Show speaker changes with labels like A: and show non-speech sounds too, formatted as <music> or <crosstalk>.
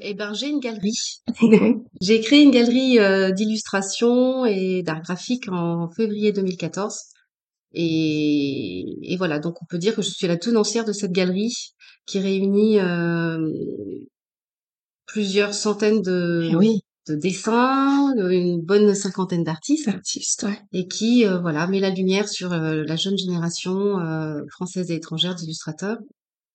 A: Et ben, j'ai une galerie. <laughs> J'ai créé une galerie, euh, d'illustration et d'art graphique en février 2014 et et voilà, donc on peut dire que je suis la tenancière de cette galerie qui réunit, euh, plusieurs centaines de
B: eh oui.
A: de dessins, une bonne cinquantaine d'artistes
B: ouais.
A: et qui, euh, voilà, met la lumière sur, la jeune génération, française et étrangère d'illustrateurs